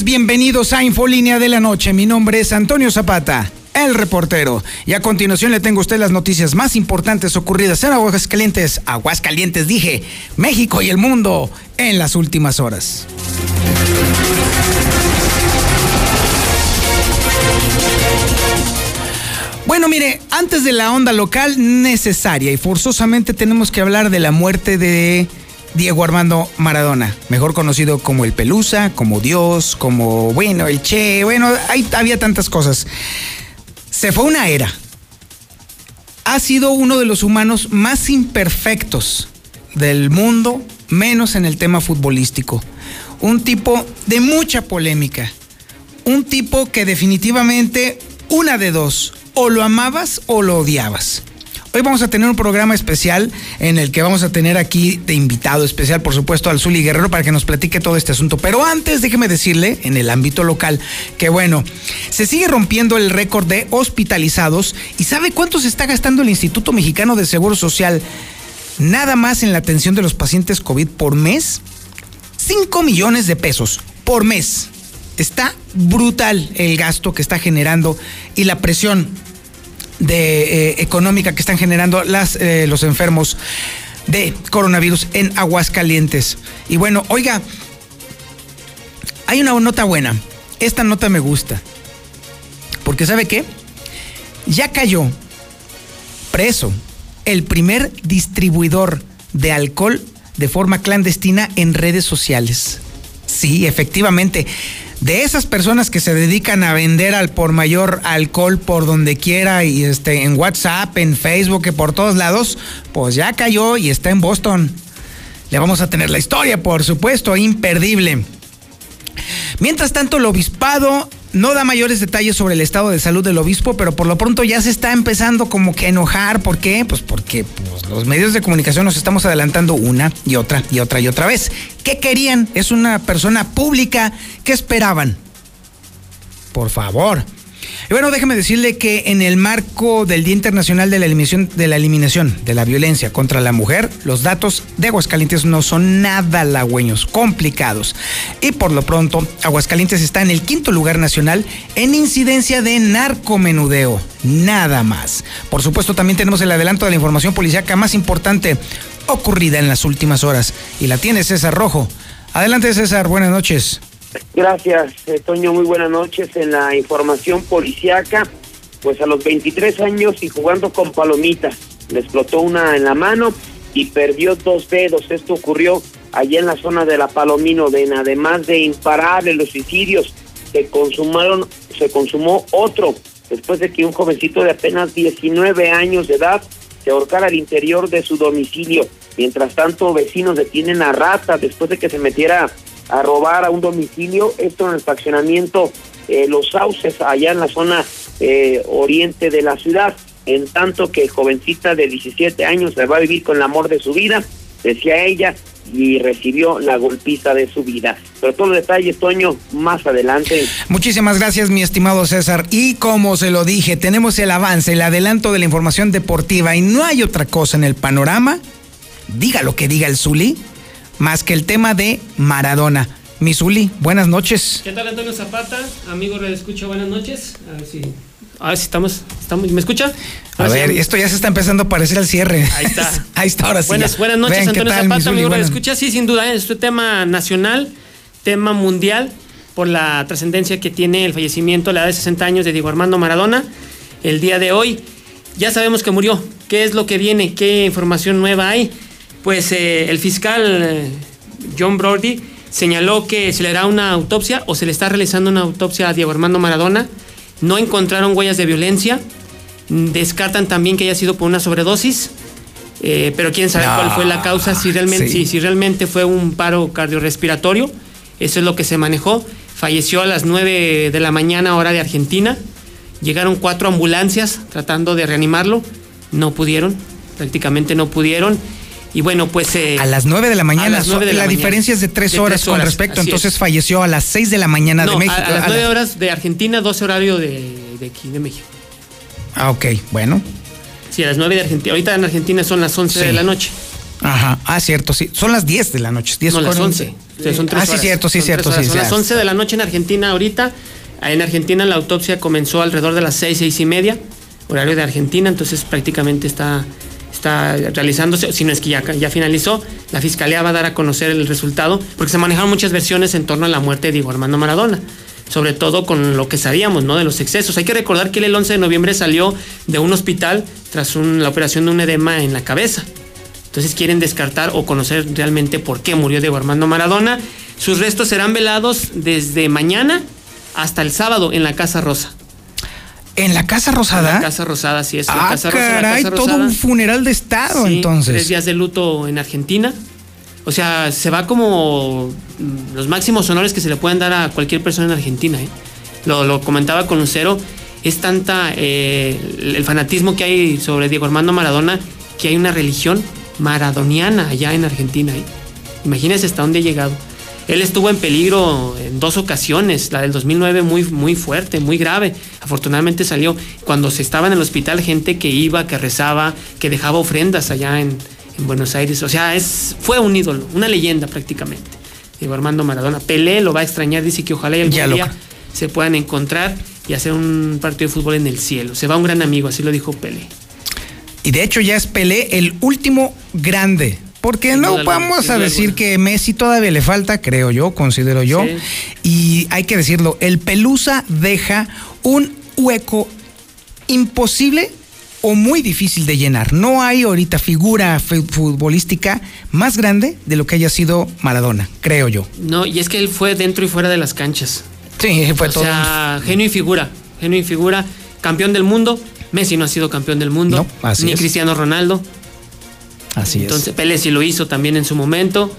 bienvenidos a Infolínea de la Noche. Mi nombre es Antonio Zapata, el reportero. Y a continuación le tengo a usted las noticias más importantes ocurridas en Aguascalientes, Aguascalientes dije, México y el mundo en las últimas horas. Bueno, mire, antes de la onda local necesaria y forzosamente tenemos que hablar de la muerte de Diego Armando Maradona, mejor conocido como el Pelusa, como Dios, como, bueno, el Che, bueno, había tantas cosas. Se fue una era. Ha sido uno de los humanos más imperfectos del mundo, menos en el tema futbolístico. Un tipo de mucha polémica. Un tipo que definitivamente, una de dos, o lo amabas o lo odiabas. Hoy vamos a tener un programa especial en el que vamos a tener aquí de invitado especial, por supuesto, al Zuli Guerrero para que nos platique todo este asunto. Pero antes, déjeme decirle, en el ámbito local, que bueno, se sigue rompiendo el récord de hospitalizados. ¿Y sabe cuánto se está gastando el Instituto Mexicano de Seguro Social nada más en la atención de los pacientes COVID por mes? 5 millones de pesos por mes. Está brutal el gasto que está generando y la presión de, eh, económica que están generando las, eh, los enfermos de coronavirus en Aguascalientes. Y bueno, oiga, hay una nota buena. Esta nota me gusta. Porque ¿sabe qué? Ya cayó preso el primer distribuidor de alcohol de forma clandestina en redes sociales. Sí, efectivamente de esas personas que se dedican a vender al por mayor alcohol por donde quiera y este en WhatsApp, en Facebook, y por todos lados, pues ya cayó y está en Boston. Le vamos a tener la historia, por supuesto, imperdible. Mientras tanto, el obispado no da mayores detalles sobre el estado de salud del obispo, pero por lo pronto ya se está empezando como que a enojar. ¿Por qué? Pues porque pues, los medios de comunicación nos estamos adelantando una y otra y otra y otra vez. ¿Qué querían? Es una persona pública. ¿Qué esperaban? Por favor. Y bueno, déjeme decirle que en el marco del Día Internacional de la Eliminación de la, eliminación de la Violencia contra la Mujer, los datos de Aguascalientes no son nada halagüeños, complicados. Y por lo pronto, Aguascalientes está en el quinto lugar nacional en incidencia de narcomenudeo. Nada más. Por supuesto, también tenemos el adelanto de la información policíaca más importante ocurrida en las últimas horas. Y la tiene César Rojo. Adelante, César. Buenas noches. Gracias, eh, Toño. Muy buenas noches. En la información policiaca, pues a los 23 años y jugando con palomitas, le explotó una en la mano y perdió dos dedos. Esto ocurrió allá en la zona de la Palomino. Además de imparables los suicidios, se consumaron, se consumó otro después de que un jovencito de apenas 19 años de edad se ahorcara al interior de su domicilio. Mientras tanto, vecinos detienen a Rata después de que se metiera a robar a un domicilio, esto en el fraccionamiento eh, Los Sauces, allá en la zona eh, oriente de la ciudad, en tanto que jovencita de 17 años se va a vivir con el amor de su vida, decía ella, y recibió la golpiza de su vida. Pero todos los detalles, Toño, más adelante. Muchísimas gracias, mi estimado César. Y como se lo dije, tenemos el avance, el adelanto de la información deportiva y no hay otra cosa en el panorama. Diga lo que diga el Zuli más que el tema de Maradona. Misuli, buenas noches. ¿Qué tal Antonio Zapata? Amigo de Escucha, buenas noches. A ver si, a ver si estamos, estamos, ¿me escucha? A, ver, esto ya se está empezando a parecer al cierre. Ahí está. Ahí está, ahora sí. Buenas, buenas noches, Antonio Zapata, amigo de Escucha. Sí, sin duda, es un tema nacional, tema mundial, por la trascendencia que tiene el fallecimiento a la edad de 60 años de Diego Armando Maradona. El día de hoy, ya sabemos que murió. ¿Qué es lo que viene? ¿Qué información nueva hay? Pues eh, el fiscal eh, John Brody señaló que se le hará una autopsia o se le está realizando una autopsia a Diego Armando Maradona. No encontraron huellas de violencia. Descartan también que haya sido por una sobredosis. Eh, pero quién sabe cuál fue la causa, si realmente, si realmente fue un paro cardiorrespiratorio. Eso es lo que se manejó. Falleció a las 9 de la mañana, hora de Argentina. Llegaron cuatro ambulancias tratando de reanimarlo. No pudieron, prácticamente no pudieron. Y bueno, pues... Eh, a las 9 de la mañana. la, diferencia es de tres horas, con respecto. Entonces falleció a las 6 de la mañana de México. A, las 9 horas de Argentina, 12 horario de, de aquí, de México. Ah, ok, bueno. Sí, a las 9 de Argentina. Ahorita en Argentina son las 11 de la noche. Ajá, ah, cierto, sí. Son las 10 de la noche. 10 no, las 11. ah, sí, cierto, sí, cierto. Sí, son las 11 de la noche en Argentina ahorita. En Argentina la autopsia comenzó alrededor de las 6, 6 y media, horario de Argentina, entonces prácticamente está, está realizándose, si no es que ya, ya finalizó. La fiscalía va a dar a conocer el resultado, porque se manejaron muchas versiones en torno a la muerte de Diego Armando Maradona sobre todo con lo que sabíamos, ¿no? De los excesos. Hay que recordar que él el 11 de noviembre salió de un hospital tras la operación de un edema en la cabeza. Entonces quieren descartar o conocer realmente por qué murió Diego Armando Maradona. Sus restos serán velados desde mañana hasta el sábado en la Casa Rosa. ¿En la Casa Rosada? En la Casa Rosada, sí, es. Ah, Casa caray, todo un funeral de Estado, entonces. Tres días de luto en Argentina. O sea, se va como los máximos honores que se le pueden dar a cualquier persona en Argentina. ¿eh? Lo, comentaba con Lucero, es tanta eh, el fanatismo que hay sobre Diego Armando Maradona que hay una religión maradoniana allá en Argentina. ¿eh? Imagínense hasta dónde ha llegado. Él estuvo en peligro en dos ocasiones, la del 2009 muy, muy fuerte, muy grave. Afortunadamente salió. Cuando se estaba en el hospital, gente que iba, que rezaba, que dejaba ofrendas allá en, en Buenos Aires. O sea, es, fue un ídolo, una leyenda prácticamente. Diego Armando Maradona. Pelé lo va a extrañar, dice que ojalá algún día se puedan encontrar y hacer un partido de fútbol en el cielo. Se va un gran amigo, así lo dijo Pelé. Y de hecho ya es Pelé el último grande. Porque no vamos a decir que Messi todavía le falta, creo yo, considero yo. Y hay que decirlo, el Pelusa deja un hueco imposible o muy difícil de llenar. No hay ahorita figura futbolística más grande de lo que haya sido Maradona, creo yo. No, y es que él fue dentro y fuera de las canchas. Sí, fue todo. O sea, genio y figura, genio y figura, campeón del mundo. Messi no ha sido campeón del mundo, ni Cristiano Ronaldo. Así es. Entonces, Pele sí lo hizo también en su momento.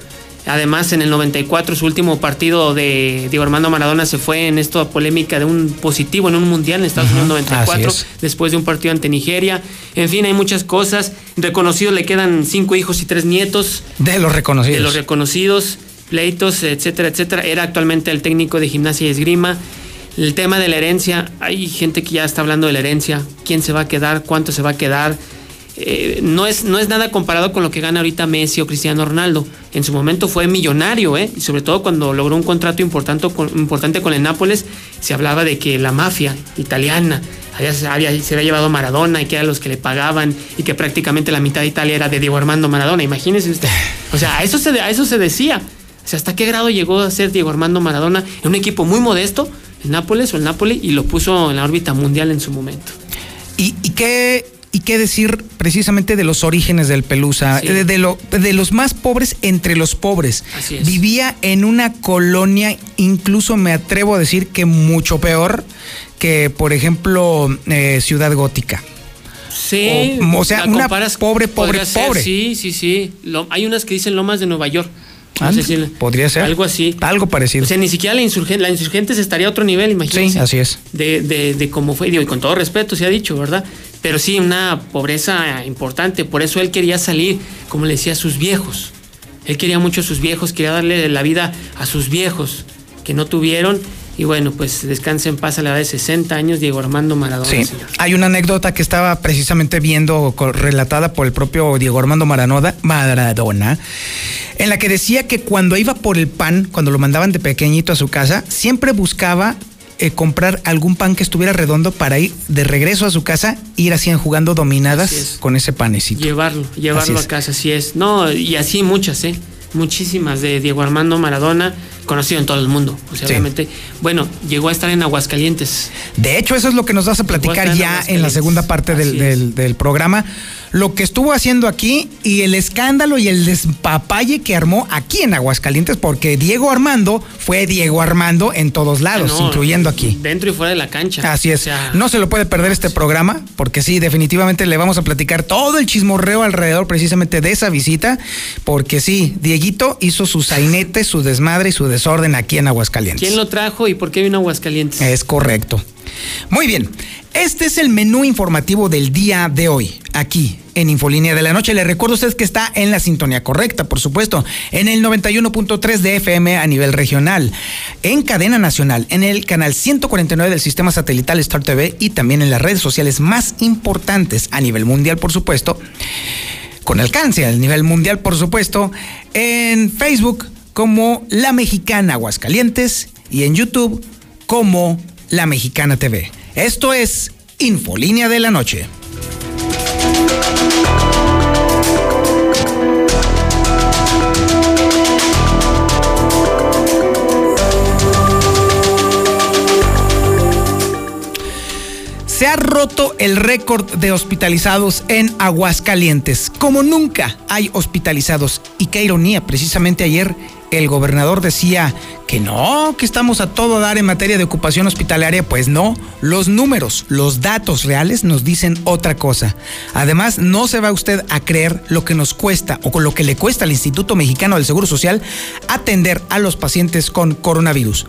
Además, en el 94, su último partido de Diego Armando Maradona se fue en esta polémica de un positivo en un mundial en Estados Unidos 94, después de un partido ante Nigeria. En fin, hay muchas cosas. Reconocidos le quedan cinco hijos y tres nietos. De los reconocidos. De los reconocidos, pleitos, etcétera, etcétera. Era actualmente el técnico de gimnasia y esgrima. El tema de la herencia, hay gente que ya está hablando de la herencia. ¿Quién se va a quedar? ¿Cuánto se va a quedar? Eh, no, es, no es nada comparado con lo que gana ahorita Messi o Cristiano Ronaldo. En su momento fue millonario, ¿eh? y sobre todo cuando logró un contrato importante con, importante con el Nápoles, se hablaba de que la mafia italiana había, se había llevado Maradona y que eran los que le pagaban y que prácticamente la mitad de Italia era de Diego Armando Maradona. Imagínese usted. O sea, a eso se, a eso se decía. O sea, ¿hasta qué grado llegó a ser Diego Armando Maradona en un equipo muy modesto, el Nápoles o el Napoli, y lo puso en la órbita mundial en su momento? ¿Y, y qué y qué decir precisamente de los orígenes del Pelusa, de, de, los más pobres entre los pobres. Vivía en una colonia, incluso me atrevo a decir que mucho peor que, por ejemplo, eh, Ciudad Gótica. Sí. O, sea, una pobre, pobre, pobre. Sí, sí, sí. hay unas que dicen Lomas de Nueva York. podría ser. Algo así. Algo parecido. O sea, ni siquiera la insurgente, la insurgentes estaría a otro nivel, imagínense. Sí, así es. De, de, de cómo fue, y con todo respeto se ha dicho, ¿verdad? Pero sí una pobreza importante. Por eso él quería salir, como le decía, a sus viejos. Él quería mucho a sus viejos, quería darle la vida a sus viejos que no tuvieron. Y bueno, pues descanse en paz a la edad de 60 años, Diego Armando Maradona. Sí. Hay una anécdota que estaba precisamente viendo, relatada por el propio Diego Armando Maradona, en la que decía que cuando iba por el pan, cuando lo mandaban de pequeñito a su casa, siempre buscaba eh, comprar algún pan que estuviera redondo para ir de regreso a su casa, ir así jugando dominadas con ese panecito. Llevarlo, llevarlo a casa, así es. No, y así muchas, ¿eh? Muchísimas de Diego Armando Maradona, conocido en todo el mundo, pues, obviamente. Bueno, llegó a estar en Aguascalientes. De hecho, eso es lo que nos vas a platicar ya en la segunda parte del, del programa lo que estuvo haciendo aquí y el escándalo y el despapalle que armó aquí en Aguascalientes, porque Diego Armando fue Diego Armando en todos lados, incluyendo aquí. Dentro y fuera de la cancha. Así es. no se lo puede perder este programa, porque sí, definitivamente le vamos a platicar todo el chismorreo alrededor precisamente de esa visita, porque sí, Dieguito hizo su sainete, su desmadre y su desorden aquí en Aguascalientes. ¿Quién lo trajo y por qué vino Aguascalientes? Es correcto. Muy bien, este es el menú informativo del día de hoy, aquí en Infolínea de la Noche. Le recuerdo a ustedes que está en la sintonía correcta, por supuesto, en el 91.3 de FM a nivel regional, en cadena nacional, en el canal 149 del sistema satelital Star TV y también en las redes sociales más importantes a nivel mundial, por supuesto, con alcance a nivel mundial, por supuesto, en Facebook como La Mexicana Aguascalientes y en YouTube como La Mexicana TV. Esto es Infolínea de la Noche. Ha roto el récord de hospitalizados en Aguascalientes. Como nunca hay hospitalizados. Y qué ironía, precisamente ayer el gobernador decía que no, que estamos a todo dar en materia de ocupación hospitalaria. Pues no, los números, los datos reales nos dicen otra cosa. Además, no se va usted a creer lo que nos cuesta o con lo que le cuesta al Instituto Mexicano del Seguro Social atender a los pacientes con coronavirus.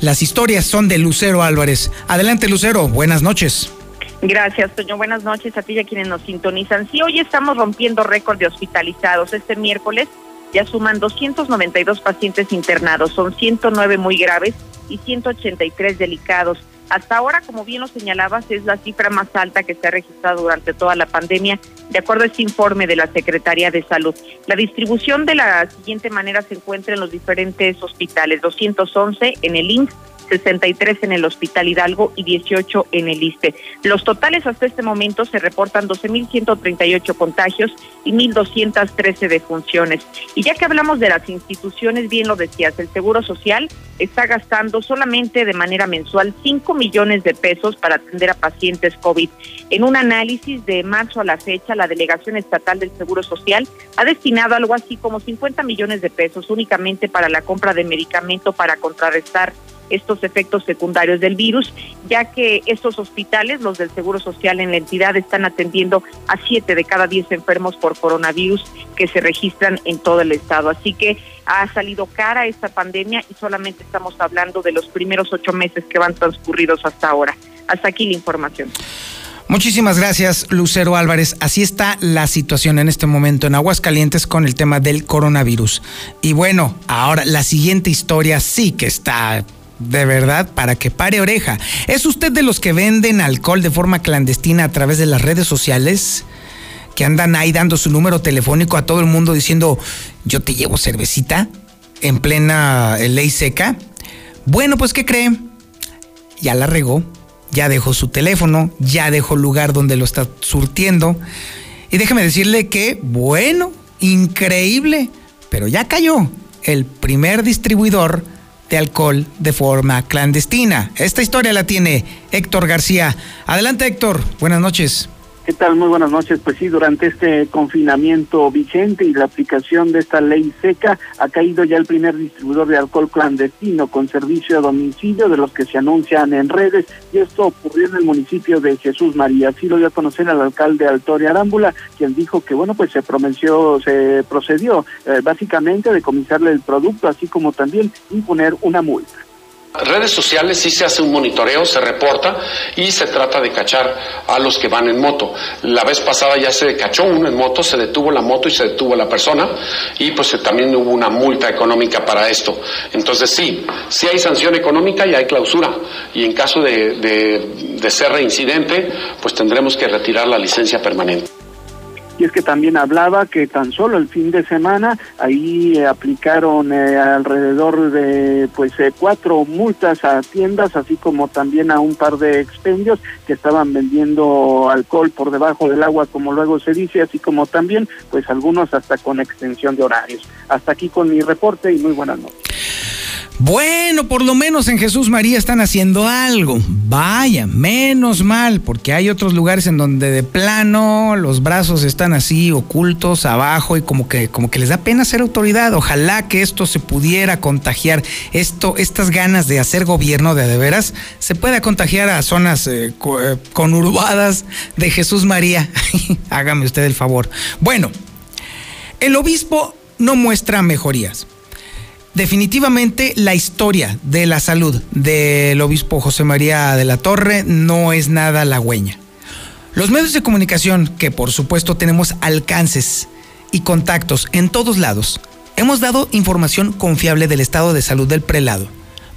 Las historias son de Lucero Álvarez. Adelante, Lucero, buenas noches. Gracias, Toño. Buenas noches a ti y a quienes nos sintonizan. Sí, hoy estamos rompiendo récord de hospitalizados. Este miércoles ya suman 292 pacientes internados, son 109 muy graves y 183 delicados. Hasta ahora, como bien lo señalabas, es la cifra más alta que se ha registrado durante toda la pandemia, de acuerdo a este informe de la Secretaría de Salud. La distribución de la siguiente manera se encuentra en los diferentes hospitales, 211 en el INSS, 63 en el Hospital Hidalgo y 18 en el ISTE. Los totales hasta este momento se reportan 12.138 contagios y 1.213 defunciones. Y ya que hablamos de las instituciones, bien lo decías, el Seguro Social está gastando solamente de manera mensual 5 millones de pesos para atender a pacientes COVID. En un análisis de marzo a la fecha, la Delegación Estatal del Seguro Social ha destinado algo así como 50 millones de pesos únicamente para la compra de medicamento para contrarrestar estos efectos secundarios del virus, ya que estos hospitales, los del Seguro Social en la entidad, están atendiendo a siete de cada diez enfermos por coronavirus que se registran en todo el estado. Así que ha salido cara esta pandemia y solamente estamos hablando de los primeros ocho meses que van transcurridos hasta ahora. Hasta aquí la información. Muchísimas gracias, Lucero Álvarez. Así está la situación en este momento en Aguascalientes con el tema del coronavirus. Y bueno, ahora la siguiente historia sí que está de verdad, para que pare oreja. ¿Es usted de los que venden alcohol de forma clandestina a través de las redes sociales? Que andan ahí dando su número telefónico a todo el mundo diciendo, yo te llevo cervecita en plena eh, ley seca. Bueno, pues ¿qué cree? Ya la regó, ya dejó su teléfono, ya dejó el lugar donde lo está surtiendo. Y déjeme decirle que, bueno, increíble, pero ya cayó el primer distribuidor de alcohol de forma clandestina. Esta historia la tiene Héctor García. Adelante Héctor, buenas noches. ¿Qué tal? Muy buenas noches. Pues sí, durante este confinamiento vigente y la aplicación de esta ley seca, ha caído ya el primer distribuidor de alcohol clandestino con servicio a domicilio de los que se anuncian en redes y esto ocurrió en el municipio de Jesús María. Así lo dio a conocer al alcalde Altoria Arámbula, quien dijo que, bueno, pues se prometió, se procedió eh, básicamente a decomisarle el producto, así como también imponer una multa redes sociales sí se hace un monitoreo, se reporta y se trata de cachar a los que van en moto. La vez pasada ya se cachó uno en moto, se detuvo la moto y se detuvo la persona y pues también hubo una multa económica para esto. Entonces sí, sí hay sanción económica y hay clausura y en caso de, de, de ser reincidente pues tendremos que retirar la licencia permanente y es que también hablaba que tan solo el fin de semana ahí eh, aplicaron eh, alrededor de pues eh, cuatro multas a tiendas así como también a un par de expendios que estaban vendiendo alcohol por debajo del agua como luego se dice así como también pues algunos hasta con extensión de horarios. Hasta aquí con mi reporte y muy buenas noches bueno, por lo menos en Jesús María están haciendo algo. Vaya, menos mal, porque hay otros lugares en donde de plano los brazos están así ocultos abajo y como que como que les da pena ser autoridad. Ojalá que esto se pudiera contagiar, esto estas ganas de hacer gobierno de de veras se pueda contagiar a zonas eh, eh, conurbadas de Jesús María. Hágame usted el favor. Bueno, el obispo no muestra mejorías definitivamente la historia de la salud del obispo José María de la Torre no es nada halagüeña. Los medios de comunicación, que por supuesto tenemos alcances y contactos en todos lados, hemos dado información confiable del estado de salud del prelado,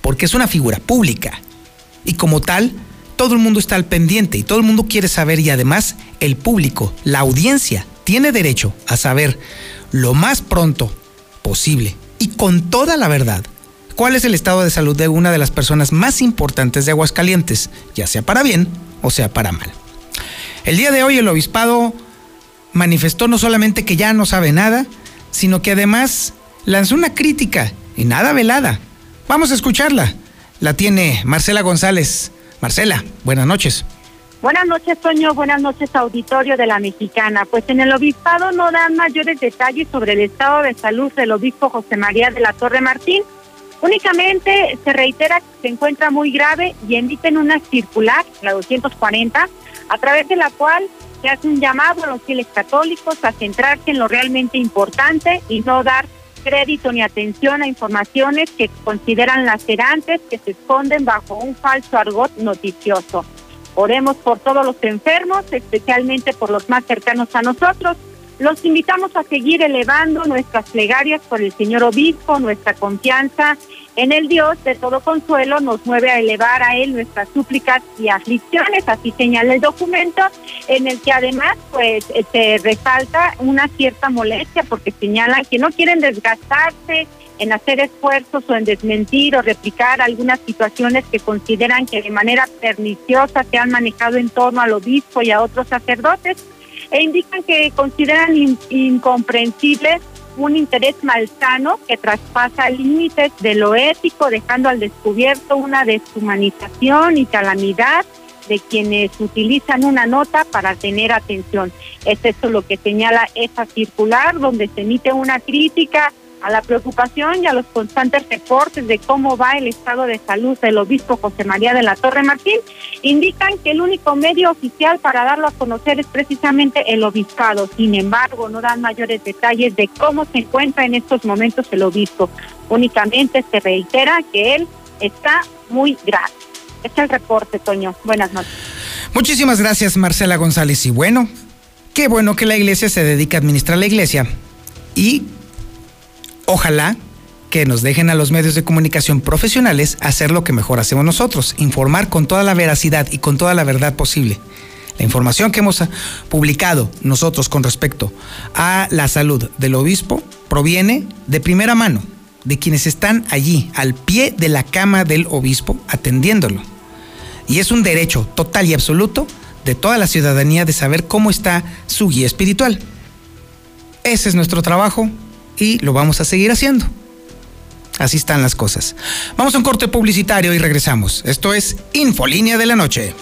porque es una figura pública. Y como tal, todo el mundo está al pendiente y todo el mundo quiere saber y además el público, la audiencia, tiene derecho a saber lo más pronto posible y con toda la verdad cuál es el estado de salud de una de las personas más importantes de Aguascalientes, ya sea para bien o sea para mal. El día de hoy el obispado manifestó no solamente que ya no sabe nada, sino que además lanzó una crítica y nada velada. Vamos a escucharla. La tiene Marcela González. Marcela, buenas noches. Buenas noches, Toño. Buenas noches, auditorio de la Mexicana. Pues en el obispado no dan mayores detalles sobre el estado de salud del obispo José María de la Torre Martín. Únicamente se reitera que se encuentra muy grave y emiten una circular, la 240, a través de la cual se hace un llamado a los fieles católicos a centrarse en lo realmente importante y no dar crédito ni atención a informaciones que consideran lacerantes que se esconden bajo un falso argot noticioso. Oremos por todos los enfermos, especialmente por los más cercanos a nosotros. Los invitamos a seguir elevando nuestras plegarias por el Señor Obispo, nuestra confianza en el Dios de todo consuelo nos mueve a elevar a Él nuestras súplicas y aflicciones, así señala el documento, en el que además pues se resalta una cierta molestia porque señala que no quieren desgastarse en hacer esfuerzos o en desmentir o replicar algunas situaciones que consideran que de manera perniciosa se han manejado en torno al obispo y a otros sacerdotes e indican que consideran incomprensible un interés malsano que traspasa límites de lo ético, dejando al descubierto una deshumanización y calamidad de quienes utilizan una nota para tener atención. Es eso lo que señala esa circular, donde se emite una crítica a la preocupación y a los constantes reportes de cómo va el estado de salud del obispo José María de la Torre Martín, indican que el único medio oficial para darlo a conocer es precisamente el obispado. Sin embargo, no dan mayores detalles de cómo se encuentra en estos momentos el obispo. Únicamente se reitera que él está muy grave. Este es el reporte, Toño. Buenas noches. Muchísimas gracias, Marcela González. Y bueno, qué bueno que la iglesia se dedica a administrar la iglesia y Ojalá que nos dejen a los medios de comunicación profesionales hacer lo que mejor hacemos nosotros, informar con toda la veracidad y con toda la verdad posible. La información que hemos publicado nosotros con respecto a la salud del obispo proviene de primera mano, de quienes están allí, al pie de la cama del obispo, atendiéndolo. Y es un derecho total y absoluto de toda la ciudadanía de saber cómo está su guía espiritual. Ese es nuestro trabajo, y lo vamos a seguir haciendo. Así están las cosas. Vamos a un corte publicitario y regresamos. Esto es Infolínea de la Noche.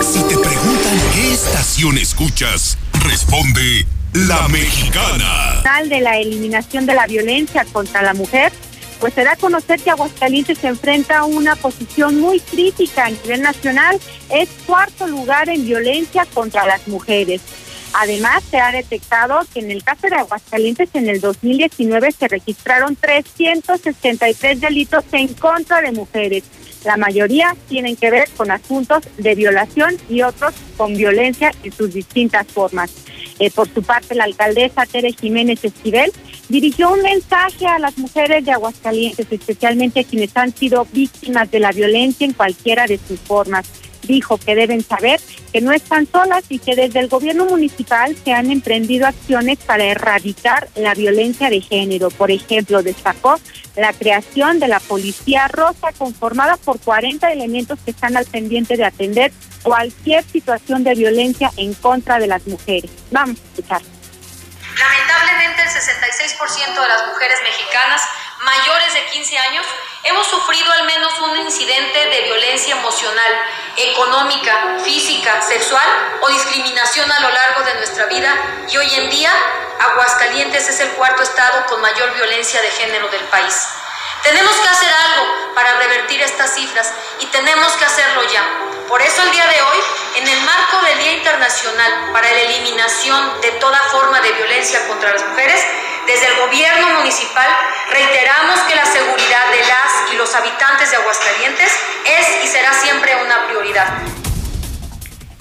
Si te preguntan qué estación escuchas, responde La Mexicana. De la eliminación de la violencia contra la mujer, pues se da a conocer que Aguascalientes se enfrenta a una posición muy crítica a nivel nacional. Es cuarto lugar en violencia contra las mujeres. Además, se ha detectado que en el caso de Aguascalientes en el 2019 se registraron 363 delitos en contra de mujeres. La mayoría tienen que ver con asuntos de violación y otros con violencia en sus distintas formas. Eh, por su parte, la alcaldesa Tere Jiménez Esquivel dirigió un mensaje a las mujeres de Aguascalientes, especialmente a quienes han sido víctimas de la violencia en cualquiera de sus formas dijo que deben saber que no están solas y que desde el gobierno municipal se han emprendido acciones para erradicar la violencia de género. Por ejemplo, destacó la creación de la Policía Rosa conformada por 40 elementos que están al pendiente de atender cualquier situación de violencia en contra de las mujeres. Vamos a escuchar. Lamentablemente el 66% de las mujeres mexicanas mayores de 15 años hemos sufrido al menos un incidente de violencia emocional, económica, física, sexual o discriminación a lo largo de nuestra vida y hoy en día Aguascalientes es el cuarto estado con mayor violencia de género del país. Tenemos que hacer algo para revertir estas cifras y tenemos que hacerlo ya. Por eso el día de hoy, en el marco del Día Internacional para la Eliminación de toda forma de violencia contra las mujeres, desde el gobierno municipal reiteramos que la seguridad de las y los habitantes de Aguascalientes es y será siempre una prioridad.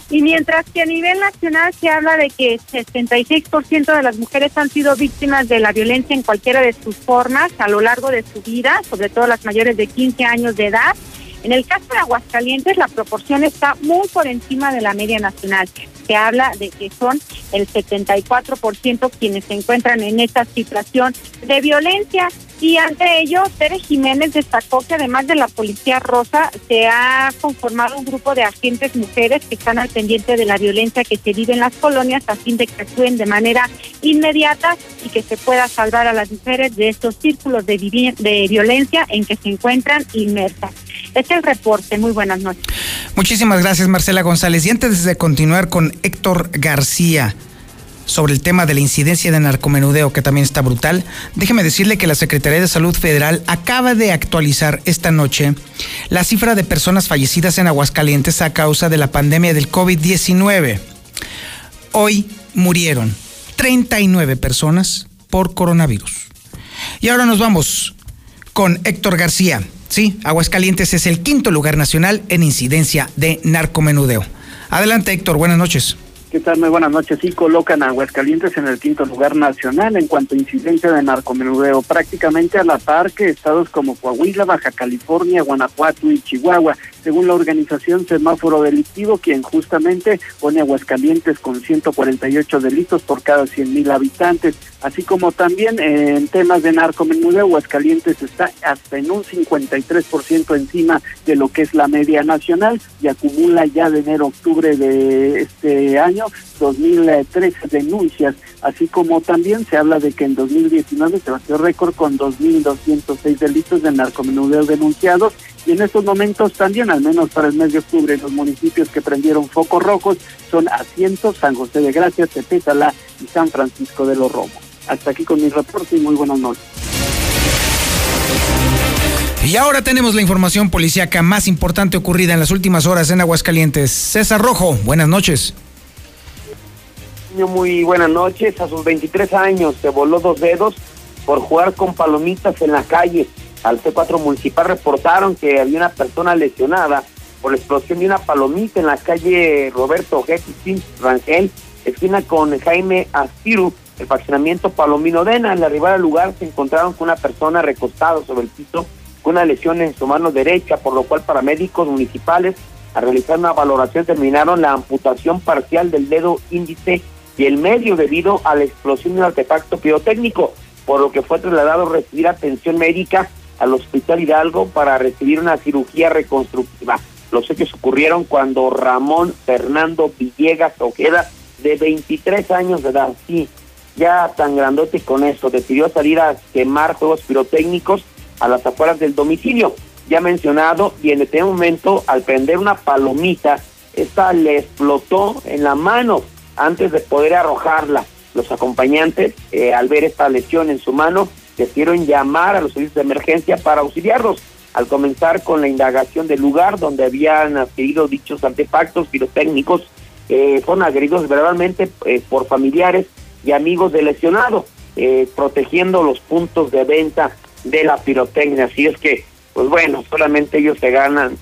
Y mientras que a nivel nacional se habla de que 66% de las mujeres han sido víctimas de la violencia en cualquiera de sus formas a lo largo de su vida, sobre todo las mayores de 15 años de edad, En el caso de Aguascalientes, la proporción está muy por encima de la media nacional. Se habla de que son el 74% quienes se encuentran en esta situación de violencia. Y ante ello, Tere Jiménez destacó que además de la Policía Rosa, se ha conformado un grupo de agentes mujeres que están al pendiente de la violencia que se vive en las colonias a fin de que actúen de manera inmediata y que se pueda salvar a las mujeres de estos círculos de, de violencia en que se encuentran inmersas. Este es el reporte. Muy buenas noches. Muchísimas gracias, Marcela González. Y antes de continuar con Héctor García, sobre el tema de la incidencia de narcomenudeo, que también está brutal, déjeme decirle que la Secretaría de Salud Federal acaba de actualizar esta noche la cifra de personas fallecidas en Aguascalientes a causa de la pandemia del COVID-19. Hoy murieron 39 personas por coronavirus. Y ahora nos vamos con Héctor García. Sí, Aguascalientes es el quinto lugar nacional en incidencia de narcomenudeo. Adelante Héctor, buenas noches. ¿Qué tal? Muy buenas noches. Sí, colocan a Aguascalientes en el quinto lugar nacional en cuanto a incidencia de narcomenudeo, prácticamente a la par que estados como Coahuila, Baja California, Guanajuato y Chihuahua, según la organización Semáforo Delictivo, quien justamente pone Aguascalientes con 148 delitos por cada 100.000 habitantes, así como también en temas de narcomenudeo, Aguascalientes está hasta en un 53% encima de lo que es la media nacional y acumula ya de enero a octubre de este año 2013 denuncias, así como también se habla de que en 2019 se batió récord con 2.206 delitos de narcomenudeo denunciados y en estos momentos también, al menos para el mes de octubre, los municipios que prendieron focos rojos son Asiento, San José de Gracia, Tepetala y San Francisco de los Romos. Hasta aquí con mi reporte y muy buenas noches. Y ahora tenemos la información policíaca más importante ocurrida en las últimas horas en Aguascalientes. César Rojo, buenas noches muy buenas noches. A sus 23 años se voló dos dedos por jugar con palomitas en la calle. Al C4 municipal reportaron que había una persona lesionada por la explosión de una palomita en la calle Roberto Getty Rangel, esquina con Jaime Astiru, el faccionamiento Palomino Dena. Al arribar al lugar se encontraron con una persona recostada sobre el piso con una lesión en su mano derecha, por lo cual paramédicos municipales al realizar una valoración terminaron la amputación parcial del dedo índice y el medio debido a la explosión de un artefacto pirotécnico, por lo que fue trasladado a recibir atención médica al Hospital Hidalgo para recibir una cirugía reconstructiva. Los hechos ocurrieron cuando Ramón Fernando Villegas Ojeda, de 23 años de edad, sí, ya tan grandote con esto, decidió salir a quemar juegos pirotécnicos a las afueras del domicilio, ya mencionado, y en este momento, al prender una palomita, esta le explotó en la mano antes de poder arrojarla. Los acompañantes, eh, al ver esta lesión en su mano, decidieron llamar a los servicios de emergencia para auxiliarlos. Al comenzar con la indagación del lugar donde habían adquirido dichos artefactos pirotécnicos, eh, fueron agredidos verbalmente eh, por familiares y amigos del lesionado, eh, protegiendo los puntos de venta de la pirotecnia. Así es que, pues bueno, solamente ellos se ganan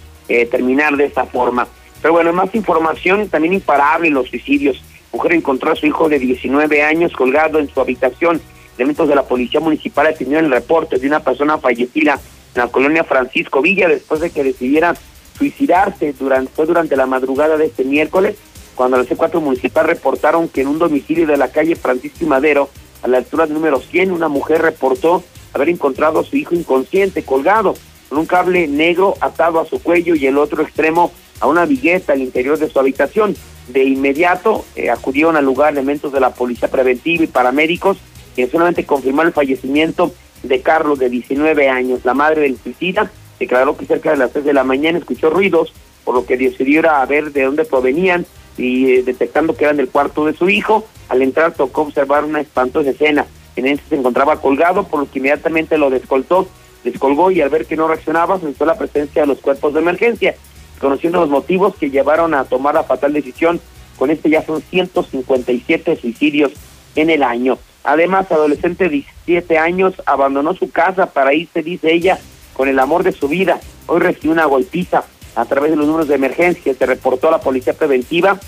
terminar de esta forma. Pero bueno, más información, también imparable los suicidios. Mujer encontró a su hijo de 19 años colgado en su habitación. Elementos de la Policía Municipal atendieron el reporte de una persona fallecida en la colonia Francisco Villa después de que decidiera suicidarse durante, fue durante la madrugada de este miércoles, cuando los C4 Municipal reportaron que en un domicilio de la calle Francisco y Madero, a la altura del número 100, una mujer reportó haber encontrado a su hijo inconsciente, colgado, con un cable negro atado a su cuello y el otro extremo a una vigueta al interior de su habitación. De inmediato eh, acudieron al lugar elementos de la policía preventiva y paramédicos que solamente confirmaron el fallecimiento de Carlos de 19 años. La madre del suicida declaró que cerca de las 3 de la mañana escuchó ruidos, por lo que decidió ir a ver de dónde provenían y eh, detectando que eran del cuarto de su hijo, al entrar tocó observar una espantosa escena. En ese se encontraba colgado, por lo que inmediatamente lo descoltó, descolgó y al ver que no reaccionaba, sentó la presencia de los cuerpos de emergencia conociendo los motivos que llevaron a tomar la fatal decisión. Con este ya son 157 suicidios en el año. Además, adolescente de 17 años abandonó su casa para irse, dice ella, con el amor de su vida. Hoy recibió una golpiza a través de los números de emergencia. Se reportó a la policía preventiva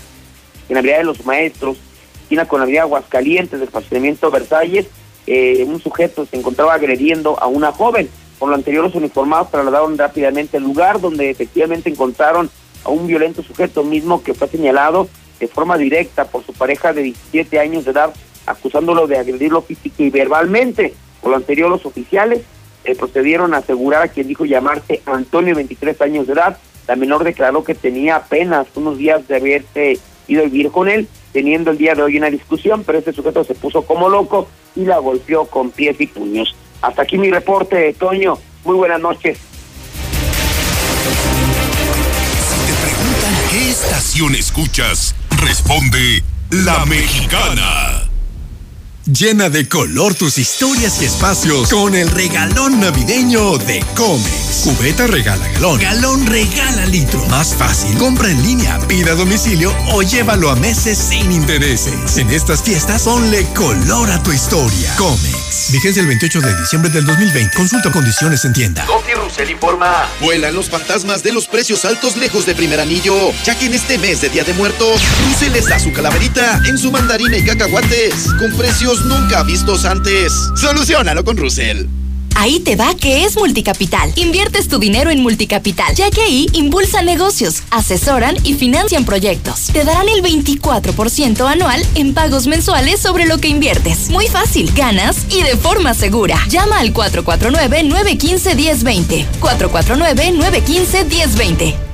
en la Avenida de los Maestros, esquina con la Avenida Aguascalientes, del estacionamiento Versalles. Eh, un sujeto se encontraba agrediendo a una joven Por lo anterior, los uniformados trasladaron rápidamente al lugar donde efectivamente encontraron a un violento sujeto mismo que fue señalado de forma directa por su pareja de 17 años de edad, acusándolo de agredirlo física y verbalmente. Por lo anterior, los oficiales eh, procedieron a asegurar a quien dijo llamarse Antonio, 23 años de edad. La menor declaró que tenía apenas unos días de haberse ido a vivir con él, teniendo el día de hoy una discusión, pero este sujeto se puso como loco y la golpeó con pies y puños. Hasta aquí mi reporte, Toño. Muy buenas noches. Si te preguntan qué estación escuchas, responde La Mexicana. Llena de color tus historias y espacios con el regalón navideño de Comex. Cubeta regala galón. Galón regala litro. Más fácil. Compra en línea, pida a domicilio o llévalo a meses sin intereses. En estas fiestas, ponle color a tu historia. Comex. Vigencia el 28 de diciembre del 2020. Consulta condiciones en tienda. Gotti Russell informa. Vuelan los fantasmas de los precios altos lejos de primer anillo. Ya que en este mes de Día de Muertos, Russell les da su calaverita en su mandarina y cacahuates. Con precios nunca vistos antes. Solucionalo con Russell. Ahí te va que es Multicapital. Inviertes tu dinero en Multicapital, ya que ahí impulsan negocios, asesoran y financian proyectos. Te darán el 24% anual en pagos mensuales sobre lo que inviertes. Muy fácil, ganas y de forma segura. Llama al 449-915-1020. 449-915-1020.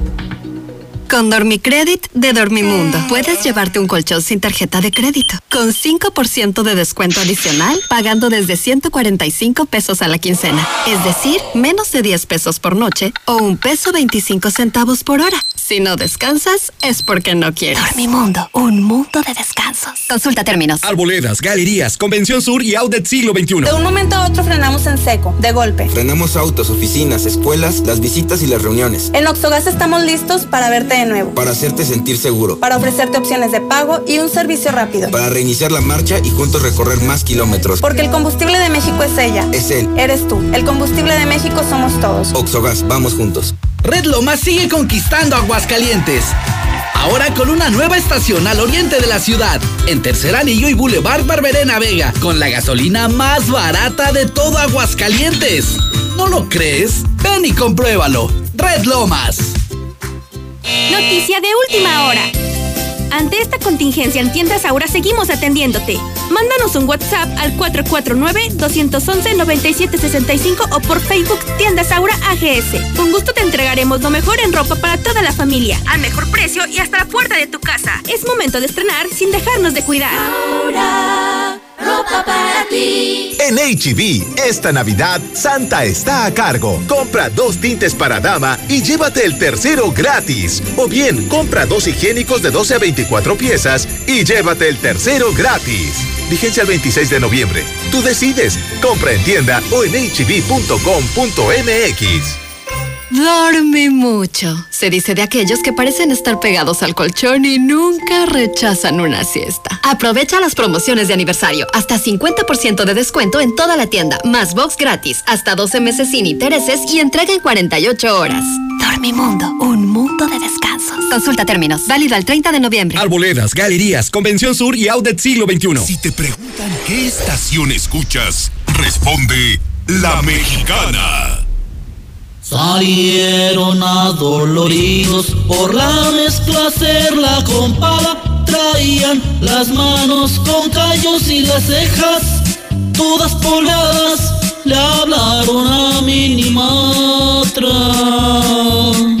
Con Dormicredit de Dormimundo, puedes llevarte un colchón sin tarjeta de crédito, con 5% de descuento adicional, pagando desde 145 pesos a la quincena. Es decir, menos de 10 pesos por noche o un peso 25 centavos por hora. Si no descansas, es porque no quieres. Dormimundo, un mundo de descansos. Consulta términos. Arboledas, galerías, Convención Sur y Outlet Siglo XXI. De un momento a otro frenamos en seco, de golpe. Frenamos autos, oficinas, escuelas, las visitas y las reuniones. En Oxogas estamos listos para verte de nuevo. Para hacerte sentir seguro. Para ofrecerte opciones de pago y un servicio rápido. Para reiniciar la marcha y juntos recorrer más kilómetros. Porque el combustible de México es ella. Es él. Eres tú. El combustible de México somos todos. Oxogas, vamos juntos. Red Lomas sigue conquistando Aguascalientes. Ahora con una nueva estación al oriente de la ciudad, en Tercer Anillo y Boulevard Barberena Vega, con la gasolina más barata de todo Aguascalientes. ¿No lo crees? Ven y compruébalo. Red Lomas. Noticia de última hora. Ante esta contingencia en Tiendas Aura seguimos atendiéndote. Mándanos un WhatsApp al 449-211-9765 o por Facebook Tiendas Aura AGS. Con gusto te entregaremos lo mejor en ropa para toda la familia, al mejor precio y hasta la puerta de tu casa. Es momento de estrenar sin dejarnos de cuidar. Aura, ropa para ti. En HB, esta Navidad, Santa está a cargo. Compra dos tintes para dama y llévate el tercero gratis. O bien, compra dos higiénicos de 12 a 24 piezas y llévate el tercero gratis. Vigencia el 26 de noviembre. Tú decides. Compra en tienda o en hb.com.mx. Dorme mucho. Se dice de aquellos que parecen estar pegados al colchón y nunca rechazan una siesta. Aprovecha las promociones de aniversario. Hasta 50% de descuento en toda la tienda. Más box gratis. Hasta 12 meses sin intereses y entrega en 48 horas. Dormimundo, un mundo de descansos. Consulta términos. Válido al 30 de noviembre. Arboledas, galerías, Convención Sur y Outlet Siglo XXI. Si te preguntan qué estación escuchas, responde La Mexicana. Salieron adoloridos por la mezcla hacerla con pala. Traían las manos con callos y las cejas todas polvadas. Le hablaron a Minimatra. Y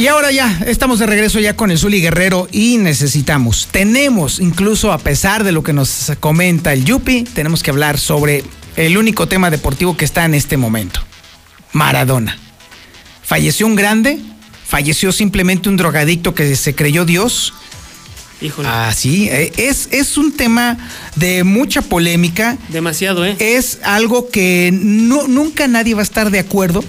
Y ahora ya, estamos de regreso ya con el Zuli Guerrero y necesitamos, tenemos, incluso a pesar de lo que nos comenta el Yupi, tenemos que hablar sobre el único tema deportivo que está en este momento. Maradona. Falleció un grande, falleció simplemente un drogadicto que se creyó Dios. Híjole. Ah, sí, eh, es, es un tema de mucha polémica. Demasiado, ¿eh? Es algo que no, nunca nadie va a estar de acuerdo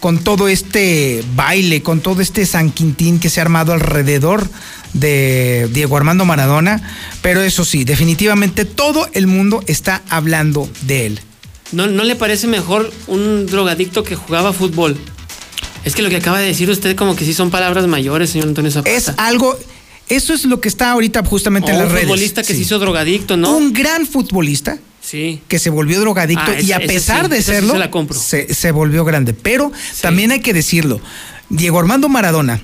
con todo este baile, con todo este San Quintín que se ha armado alrededor de Diego Armando Maradona, pero eso sí, definitivamente todo el mundo está hablando de él. ¿No, ¿No le parece mejor un drogadicto que jugaba fútbol? Es que lo que acaba de decir usted como que sí son palabras mayores, señor Antonio Zapata. Es algo, eso es lo que está ahorita justamente O en las un redes. futbolista que Sí. se hizo drogadicto, ¿no? Un gran futbolista Sí. que se volvió drogadicto Ah, y esa- a esa pesar sí, de sí serlo, se volvió grande. Pero también hay que decirlo, Diego Armando Maradona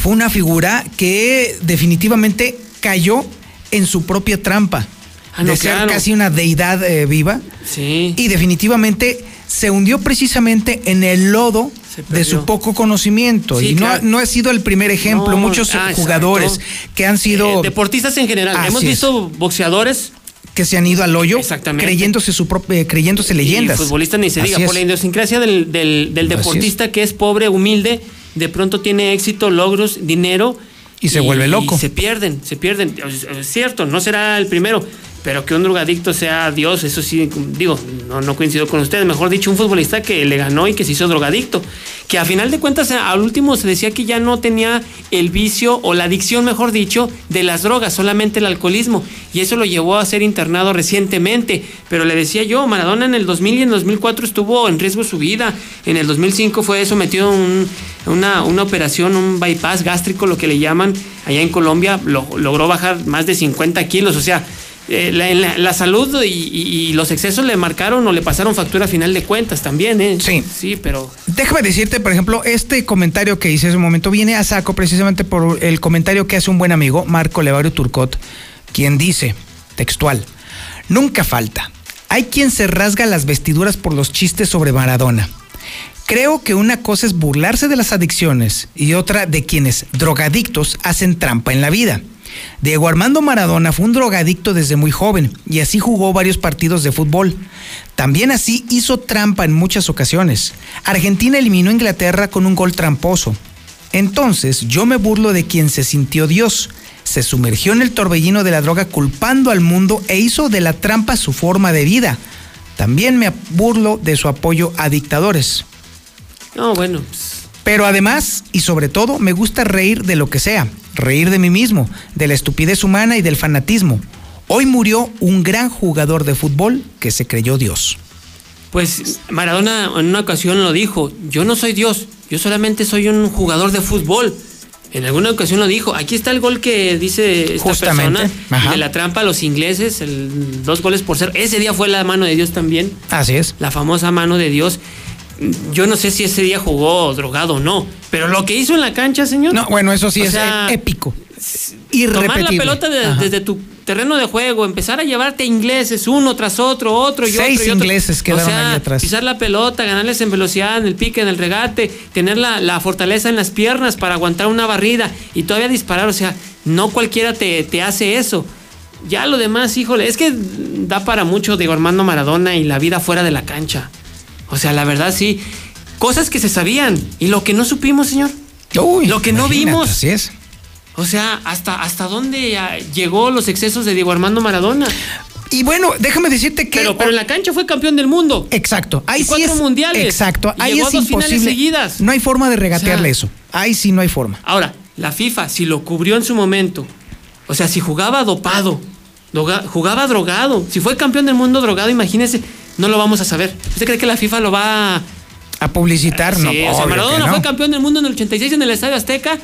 fue una figura que definitivamente cayó en su propia trampa. Ah, no, de ser claro. casi una deidad eh, viva. Sí. Y definitivamente se hundió precisamente en el lodo de su poco conocimiento. Sí, y no, claro. no ha sido el primer ejemplo. No, Muchos ah, jugadores exacto. que han sido... Eh, deportistas en general. Así Hemos es. visto boxeadores que se han ido al hoyo creyéndose su propio, eh, creyéndose leyendas. Y futbolistas ni se Así diga. es. Por la idiosincrasia del, del- del deportista que es pobre, humilde, de pronto tiene éxito, logros, dinero. Y se vuelve loco. Y se pierden, se pierden. Es cierto, no será el primero. Pero que un drogadicto sea Dios, eso sí, digo, no, no coincido con ustedes. Mejor dicho, un futbolista que le ganó y que se hizo drogadicto. Que a final de cuentas, al último se decía que ya no tenía el vicio o la adicción, mejor dicho, de las drogas, solamente el alcoholismo. Y eso lo llevó a ser internado recientemente. Pero le decía yo, Maradona en el 2000 y en el 2004 estuvo en riesgo su vida. En el 2005 fue sometido a un- una, una operación, un bypass gástrico, lo que le llaman allá en Colombia. Lo- logró bajar más de 50 kilos. O sea, eh, la, la- la salud y, y- y los excesos le marcaron o le pasaron factura a final de cuentas también, ¿eh? Sí. Sí, pero. Déjame decirte, por ejemplo, este comentario que hice hace un momento viene a saco precisamente por el comentario que hace un buen amigo, Marco Levario Turcot, quien dice, textual, nunca falta. Hay quien se rasga las vestiduras por los chistes sobre Maradona. Creo que una cosa es burlarse de las adicciones y otra de quienes, drogadictos, hacen trampa en la vida. Diego Armando Maradona fue un drogadicto desde muy joven y así jugó varios partidos de fútbol. También así hizo trampa en muchas ocasiones. Argentina eliminó a Inglaterra con un gol tramposo. Entonces yo me burlo de quien se sintió Dios. Se sumergió en el torbellino de la droga culpando al mundo e hizo de la trampa su forma de vida. También me burlo de su apoyo a dictadores. No, bueno. pues, Pero además, y sobre todo, me gusta reír de lo que sea, reír de mí mismo, de la estupidez humana y del fanatismo. Hoy murió un gran jugador de fútbol que se creyó Dios. Pues Maradona en una ocasión lo dijo, yo no soy Dios, yo solamente soy un jugador de fútbol. En alguna ocasión lo dijo, aquí está el gol que dice esta Justamente, persona ajá. de la trampa a los ingleses, el dos goles por cero. Ese día fue la mano de Dios también, Así es. la famosa mano de Dios. Yo no sé si ese día jugó drogado o no, pero lo que hizo en la cancha, señor. No, bueno, eso sí es sea, épico. Tomar la Irrepetible. pelota de- desde tu terreno de juego, empezar a llevarte ingleses uno tras otro, otro y Seis otro. ingleses quedaron o sea, ahí atrás. Pisar la pelota, ganarles en velocidad, en el pique, en el regate, tener la, la fortaleza en las piernas para aguantar una barrida y todavía disparar. O sea, no cualquiera te, te hace eso. Ya lo demás, híjole, es que da para mucho Diego Armando Maradona y la vida fuera de la cancha. O sea, la verdad sí. Cosas que se sabían y lo que no supimos, señor. Uy, lo que no vimos. Así es. O sea, ¿hasta, hasta dónde ah, llegó los excesos de Diego Armando Maradona? Y bueno, déjame decirte que. Pero, pero en la cancha fue campeón del mundo. Exacto. Ahí Y sí cuatro es. mundiales. Exacto. Ahí llegó es a dos finales imposible. seguidas. No hay forma de regatearle O sea, eso. Ahí sí no hay forma. Ahora, la FIFA, si lo cubrió en su momento, o sea, si jugaba dopado, jugaba drogado, si fue campeón del mundo drogado, imagínese, no lo vamos a saber. ¿Usted cree que la FIFA lo va a... A publicitar, no. Sí, o sea, Maradona no. fue campeón del mundo en el 86 en el Estadio Azteca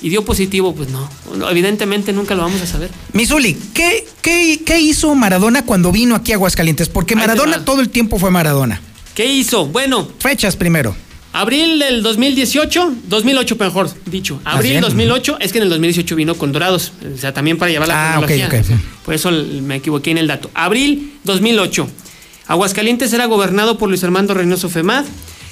y dio positivo, pues no. No, Evidentemente nunca lo vamos a saber. Misuli, ¿qué, qué, qué hizo Maradona cuando vino aquí a Aguascalientes? Porque Maradona todo el tiempo fue Maradona. ¿Qué hizo? Bueno, Fechas primero. Abril del 2018, 2008 mejor dicho. Abril bien. 2008, es que en el 2018 vino con Dorados, o sea, también para llevar la Ah, ok, cronología. ok. Por eso me equivoqué en el dato. Abril 2008. Aguascalientes era gobernado por Luis Armando Reynoso Femad,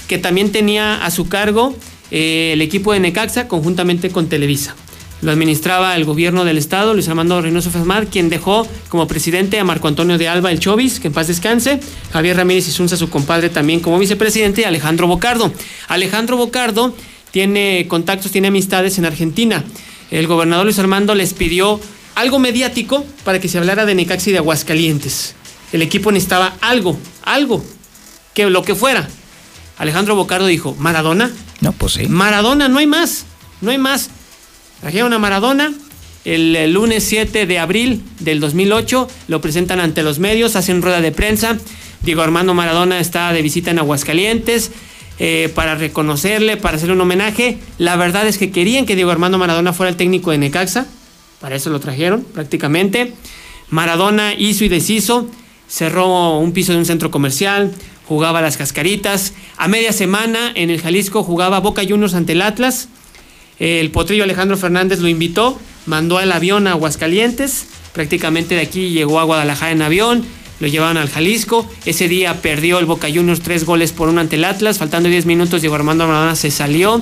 que también tenía a su cargo eh, el equipo de Necaxa conjuntamente con Televisa. Lo administraba el gobierno del estado, Luis Armando Reynoso Fesmar, quien dejó como presidente a Marco Antonio de Alba el Chovis, que en paz descanse, Javier Ramírez Isunza, su compadre, también como vicepresidente, y Alejandro Bocardo. Alejandro Bocardo tiene contactos, tiene amistades en Argentina. El gobernador Luis Armando les pidió algo mediático para que se hablara de Necaxa y de Aguascalientes. El equipo necesitaba algo, algo, que lo que fuera. Alejandro Bocardo dijo, ¿Maradona? No, pues sí. Maradona, no hay más, no hay más. Trajeron a Maradona, el, lunes 7 de abril del 2008, lo presentan ante los medios, hacen rueda de prensa. Diego Armando Maradona está de visita en Aguascalientes eh, para reconocerle, para hacerle un homenaje. La verdad es que querían que Diego Armando Maradona fuera el técnico de Necaxa, para eso lo trajeron prácticamente. Maradona hizo y deshizo, cerró un piso de un centro comercial, jugaba las cascaritas. A media semana en el Jalisco jugaba Boca Juniors ante el Atlas. El potrillo Alejandro Fernández lo invitó, mandó al avión a Aguascalientes, prácticamente de aquí llegó a Guadalajara en avión, lo llevaron al Jalisco. Ese día perdió el Boca Juniors tres goles por uno ante el Atlas. Faltando 10 minutos, Diego Armando Maradona se salió.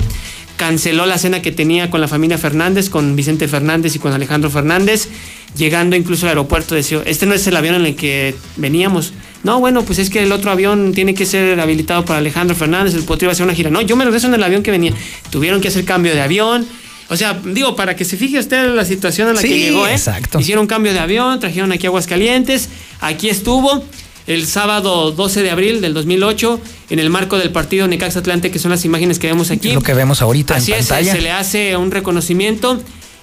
Canceló la cena que tenía con la familia Fernández, con Vicente Fernández y con Alejandro Fernández. Llegando incluso al aeropuerto, decía: Este no es el avión en el que veníamos. No, bueno, pues es que el otro avión tiene que ser habilitado para Alejandro Fernández. El potrillo va a hacer una gira. No, yo me regreso en el avión que venía. Tuvieron que hacer cambio de avión. O sea, digo, para que se fije usted la situación a la Sí, que llegó, ¿eh? exacto. Hicieron cambio de avión, trajeron aquí a Aguascalientes, aquí estuvo el sábado 12 de abril del 2008 en el marco del partido Necaxa Atlante, que son las imágenes que vemos aquí. Lo que vemos ahorita Así en es, pantalla. se le hace un reconocimiento.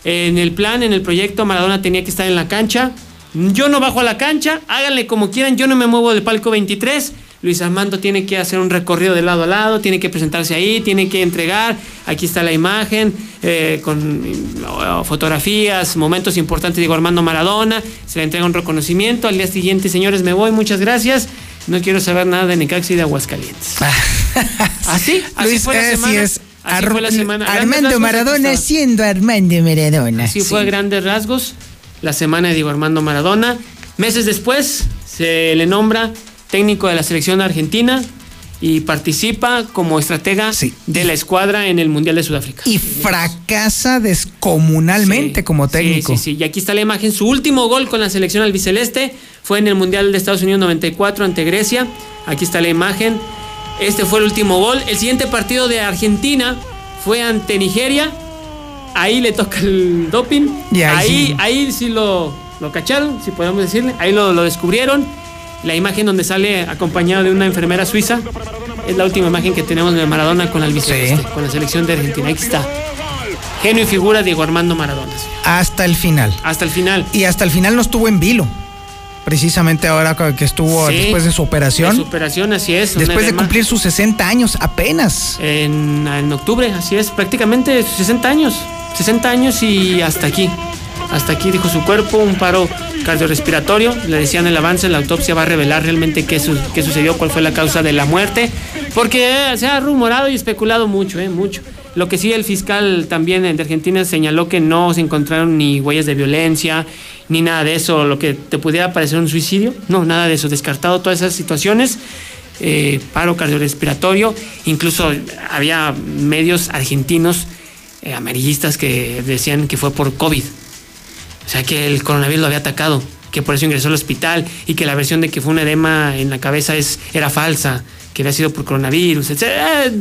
En el plan, en el proyecto, Maradona tenía que estar en la cancha. Yo no bajo a la cancha, háganle como quieran, yo no me muevo del palco 23. Luis Armando tiene que hacer un recorrido de lado a lado, tiene que presentarse ahí, tiene que entregar. Aquí está la imagen eh, con eh, fotografías, momentos importantes de Diego Armando Maradona. Se le entrega un reconocimiento. Al día siguiente, señores, me voy, muchas gracias. No quiero saber nada de Necaxa y de Aguascalientes. ¿Así? Así Luis, fue la así semana. es. Así fue la semana. Armando Maradona siendo Armando Maradona. Así fue a Sí. grandes rasgos la semana de Diego Armando Maradona. Meses después se le nombra técnico de la selección argentina y participa como estratega de la escuadra en el Mundial de Sudáfrica. Y fracasa descomunalmente como técnico. Sí, sí, sí. Y aquí está la imagen. Su último gol con la selección albiceleste fue en el Mundial de Estados Unidos 94 ante Grecia. Aquí está la imagen. Este fue el último gol. El siguiente partido de Argentina fue ante Nigeria. Ahí le toca el doping. Y ahí ahí, sí. ahí sí lo, lo cacharon, si podemos decirle. Ahí lo, lo descubrieron. La imagen donde sale acompañado de una enfermera suiza es la última imagen que tenemos de Maradona con la albiceleste, con la selección de Argentina. Aquí está. Genio y figura Diego Armando Maradona. Hasta el final. Hasta el final. Y hasta el final no estuvo en vilo. Precisamente ahora que estuvo Sí, después de su operación. de su operación, así es. Después de cumplir sus 60 años, apenas. En, en octubre, así es, prácticamente 60 años. 60 años y hasta aquí. Hasta aquí dijo su cuerpo, un paro cardiorrespiratorio. Le decían el avance, la autopsia va a revelar realmente qué, su- qué sucedió, cuál fue la causa de la muerte. Porque se ha rumorado y especulado mucho, eh, mucho. Lo que sí el fiscal también de Argentina señaló que no se encontraron ni huellas de violencia, ni nada de eso, lo que te pudiera parecer un suicidio. No, nada de eso, descartado todas esas situaciones. eh, paro cardiorrespiratorio, incluso había medios argentinos eh, amarillistas que decían que fue por COVID. O sea, que el coronavirus lo había atacado, que por eso ingresó al hospital y que la versión de que fue un edema en la cabeza es, era falsa, que había sido por coronavirus, etc.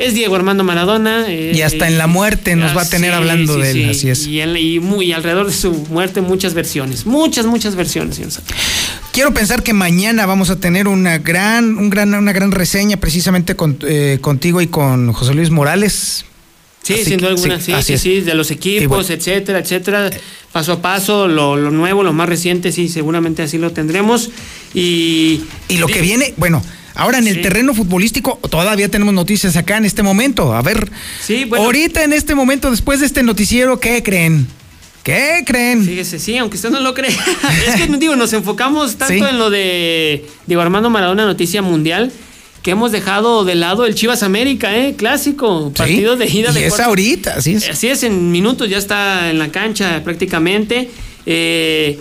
Es Diego Armando Maradona. eh, Y hasta en la muerte nos va a ah, tener sí, hablando sí, de él, sí. así es. Y, en- y muy, y alrededor de su muerte muchas versiones, muchas, muchas versiones, señor. Quiero pensar que mañana vamos a tener una gran, un gran, una gran reseña precisamente con- eh, contigo y con José Luis Morales. Sí, Así sin duda alguna, sí, sí, así sí, de los equipos, bueno. etcétera, etcétera, paso a paso, lo, lo nuevo, lo más reciente, sí, seguramente así lo tendremos. Y, Y lo que viene, bueno, ahora en el Sí. terreno futbolístico todavía tenemos noticias acá en este momento. A ver, Sí, bueno. ahorita en este momento, después de este noticiero, ¿qué creen? ¿Qué creen? Fíjese, sí, aunque usted no lo cree. es que digo, nos enfocamos tanto Sí. en lo de Diego Armando Maradona, noticia mundial, que hemos dejado de lado el Chivas América, ¿eh? Clásico, partido de ida y de es ahorita, así es. Así es, en minutos ya está en la cancha prácticamente. eh,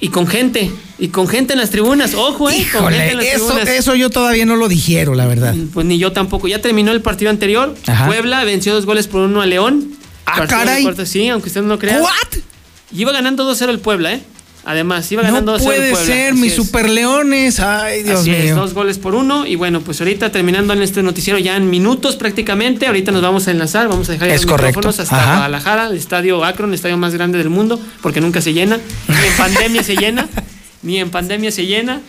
y con gente. Y con gente en las tribunas, ojo, eh. con gente en las eso, tribunas. eso yo todavía no lo digiero, la verdad. Pues ni yo tampoco. Ya terminó el partido anterior. Ajá. Puebla venció dos goles por uno a León. Ah, caray. cuartos, sí, aunque usted no lo crea. ¿What? Y iba ganando 2-0 el Puebla, ¿eh? Además, iba ganando No 2-0 el puede Puebla. ser, así mis es. superleones. Ay, Dios Así es, mío. dos goles por uno. Y bueno, pues ahorita terminando en este noticiero ya en minutos prácticamente. Ahorita nos vamos a enlazar, vamos a dejar ya Es los correcto. micrófonos hasta Ajá. Guadalajara, el estadio Akron, el estadio más grande del mundo, porque nunca se llena. En pandemia se llena. Ni en pandemia se llena.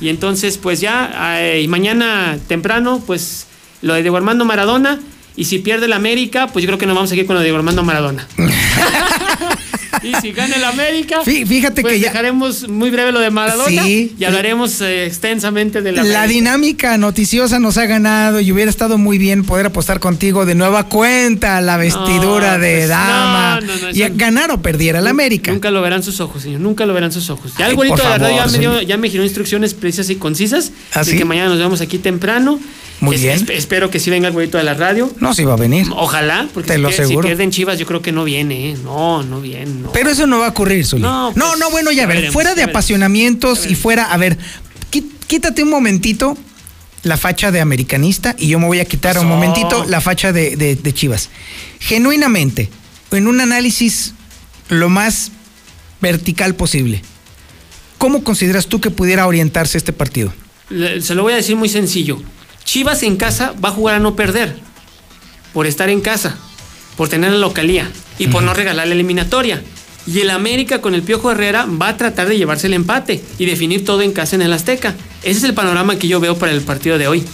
Y entonces, pues ya, eh, mañana temprano, pues lo de Diego Maradona. Y si pierde el América, pues yo creo que nos vamos a seguir con lo de Diego Armando Maradona. y si gana el América, Fí- fíjate pues que ya- dejaremos muy breve lo de Maradona Sí. y hablaremos eh, extensamente de la, La América. dinámica noticiosa nos ha ganado y hubiera estado muy bien poder apostar contigo de nueva cuenta la vestidura No, de pues, dama no, no, no, y ganar o perdiera la América. Nunca lo verán sus ojos, señor. Nunca lo verán sus ojos. Ya el bonito de la radio ya me, dio- ya me giró instrucciones precisas y concisas. ¿Ah, de sí? que mañana nos vemos aquí temprano. Muy bien. esp- espero que sí venga el bonito de la radio. No se iba a venir. Ojalá, porque Te si, lo pier- si aseguro. pierden Chivas, yo creo que no viene, ¿eh? No, no viene. No. Pero eso no va a ocurrir, Zuli. No, No, pues, no, bueno, ya, a ver, veremos, fuera de veremos. apasionamientos y fuera, a ver, quítate un momentito la facha de americanista y yo me voy a quitar un momentito la facha de, de- de Chivas. Genuinamente, en un análisis lo más vertical posible, ¿cómo consideras tú que pudiera orientarse este partido? Se lo voy a decir muy sencillo. Chivas en casa va a jugar a no perder. Por estar en casa. Por tener la localía. Y por no regalar la eliminatoria. Y el América con el Piojo Herrera va a tratar de llevarse el empate y definir todo en casa en el Azteca. Ese es el panorama que yo veo para el partido de hoy.